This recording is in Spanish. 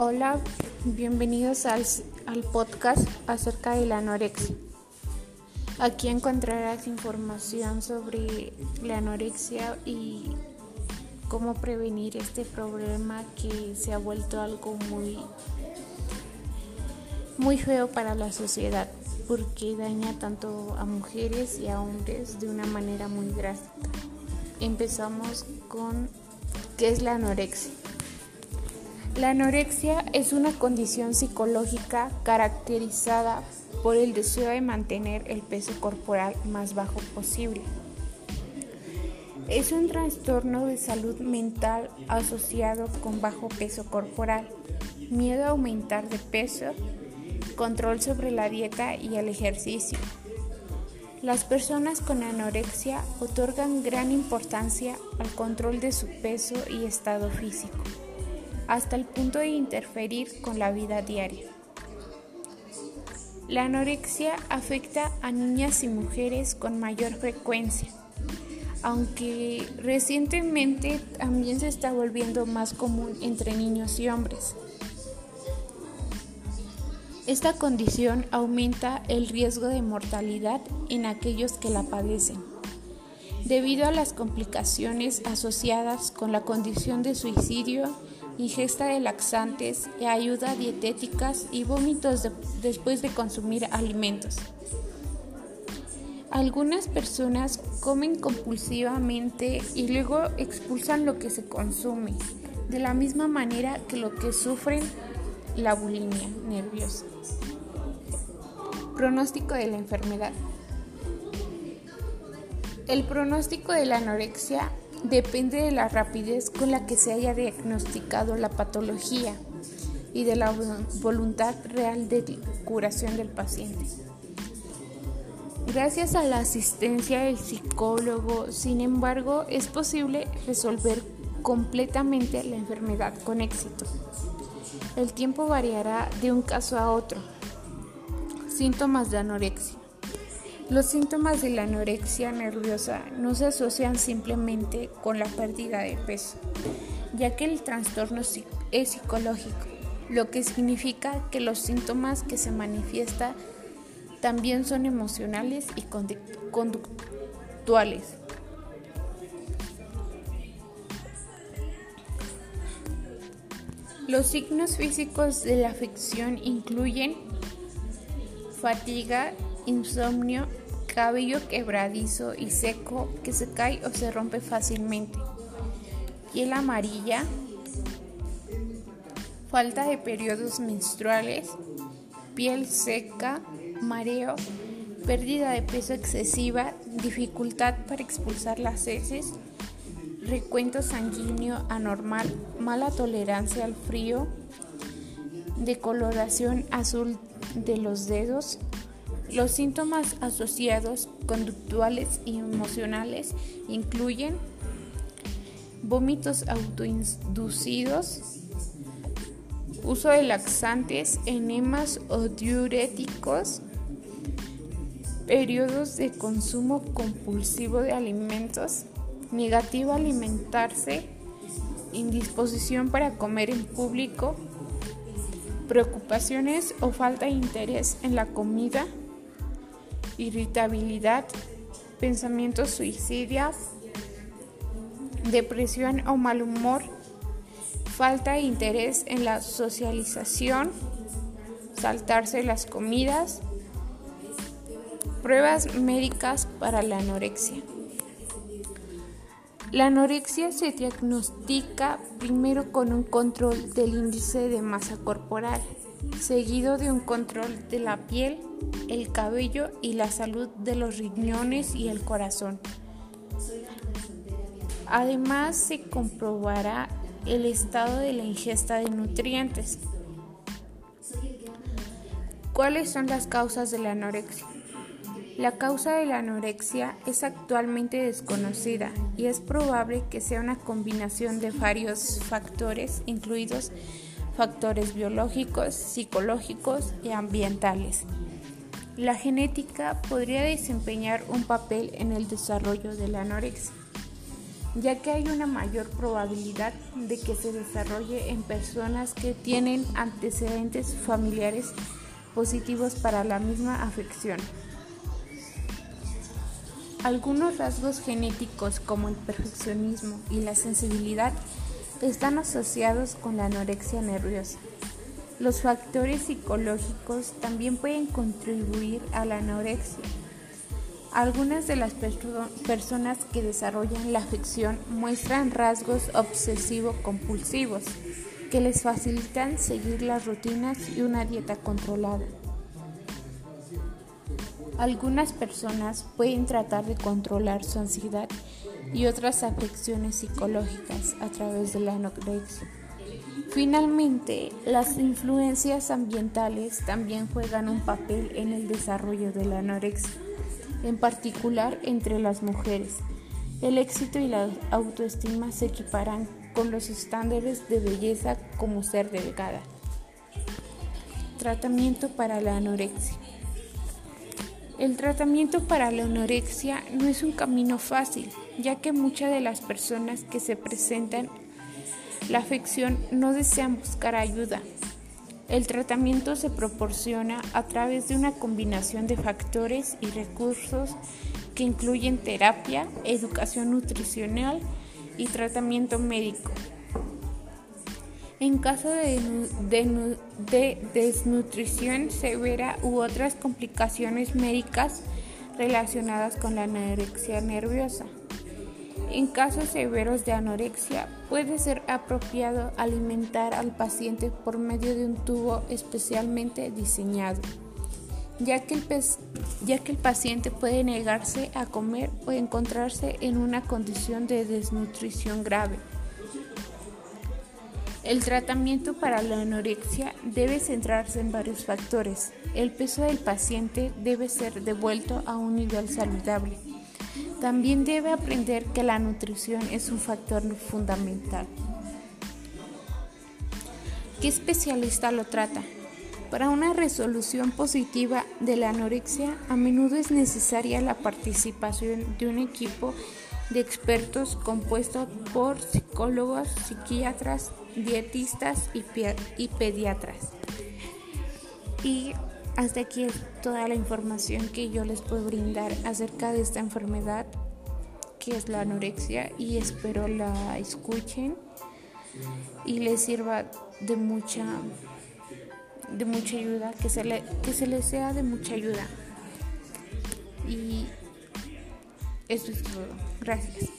Hola, bienvenidos al, al, podcast acerca de la anorexia. Aquí encontrarás información sobre la anorexia y cómo prevenir este problema que se ha vuelto algo muy muy feo para la sociedad porque daña tanto a mujeres y a hombres de una manera muy drástica. Empezamos con qué es la anorexia. La anorexia es una condición psicológica caracterizada por el deseo de mantener el peso corporal más bajo posible. Es un trastorno de salud mental asociado con bajo peso corporal, miedo a aumentar de peso, control sobre la dieta y el ejercicio. Las personas con anorexia otorgan gran importancia al control de su peso y estado físico hasta el punto de interferir con la vida diaria. La anorexia afecta a niñas y mujeres con mayor frecuencia, aunque recientemente también se está volviendo más común entre niños y hombres. Esta condición aumenta el riesgo de mortalidad en aquellos que la padecen, debido a las complicaciones asociadas con la condición de suicidio ingesta de laxantes, ayuda dietéticas y vómitos después de consumir alimentos. Algunas personas comen compulsivamente y luego expulsan lo que se consume, de la misma manera que lo que sufren la bulimia nerviosa. Pronóstico de la enfermedad. El pronóstico de la anorexia depende de la rapidez con la que se haya diagnosticado la patología y de la voluntad real de curación del paciente. Gracias a la asistencia del psicólogo, sin embargo, es posible resolver completamente la enfermedad con éxito. El tiempo variará de un caso a otro. Síntomas de anorexia. Los síntomas de la anorexia nerviosa no se asocian simplemente con la pérdida de peso, ya que el trastorno es psicológico, lo que significa que los síntomas que se manifiestan también son emocionales y conductuales. Los signos físicos de la afección incluyen fatiga, insomnio, cabello quebradizo y seco que se cae o se rompe fácilmente, piel amarilla, falta de periodos menstruales, piel seca, mareo, pérdida de peso excesiva, dificultad para expulsar las heces, recuento sanguíneo anormal, mala tolerancia al frío, decoloración azul de los dedos, los síntomas asociados conductuales y emocionales incluyen vómitos autoinducidos, uso de laxantes, enemas o diuréticos, periodos de consumo compulsivo de alimentos, negativo a alimentarse, indisposición para comer en público, preocupaciones o falta de interés en la comida, irritabilidad, pensamientos suicidas, depresión o mal humor, falta de interés en la socialización, saltarse las comidas, pruebas médicas para la anorexia. La anorexia se diagnostica primero con un control del índice de masa corporal seguido de un control de la piel, el cabello y la salud de los riñones y el corazón. Además se comprobará el estado de la ingesta de nutrientes. ¿Cuáles son las causas de la anorexia? La causa de la anorexia es actualmente desconocida y es probable que sea una combinación de varios factores, incluidos factores biológicos, psicológicos y ambientales. La genética podría desempeñar un papel en el desarrollo de la anorexia, ya que hay una mayor probabilidad de que se desarrolle en personas que tienen antecedentes familiares positivos para la misma afección. Algunos rasgos genéticos como el perfeccionismo y la sensibilidad están asociados con la anorexia nerviosa. Los factores psicológicos también pueden contribuir a la anorexia. Algunas de las personas que desarrollan la afección muestran rasgos obsesivo-compulsivos que les facilitan seguir las rutinas y una dieta controlada. Algunas personas pueden tratar de controlar su ansiedad y otras afecciones psicológicas a través de la anorexia. Finalmente, las influencias ambientales también juegan un papel en el desarrollo de la anorexia, en particular entre las mujeres. El éxito y la autoestima se equiparan con los estándares de belleza como ser delgada. Tratamiento para la anorexia. El tratamiento para la anorexia no es un camino fácil, ya que muchas de las personas que se presentan la afección no desean buscar ayuda. El tratamiento se proporciona a través de una combinación de factores y recursos que incluyen terapia, educación nutricional y tratamiento médico. En caso de, de, desnutrición severa u otras complicaciones médicas relacionadas con la anorexia nerviosa. En casos severos de anorexia, puede ser apropiado alimentar al paciente por medio de un tubo especialmente diseñado, ya que el paciente puede negarse a comer o encontrarse en una condición de desnutrición grave. El tratamiento para la anorexia debe centrarse en varios factores. El peso del paciente debe ser devuelto a un nivel saludable también debe aprender que la nutrición es un factor fundamental. ¿Qué especialista lo trata? Para una resolución positiva de la anorexia, a menudo es necesaria la participación de un equipo de expertos compuesto por psicólogos, psiquiatras, dietistas y, pediatras. Y hasta aquí es toda la información que yo les puedo brindar acerca de esta enfermedad que es la anorexia y espero la escuchen y les sirva de mucha de mucha ayuda, que se, le, que se les sea de mucha ayuda. Y eso es todo. Gracias.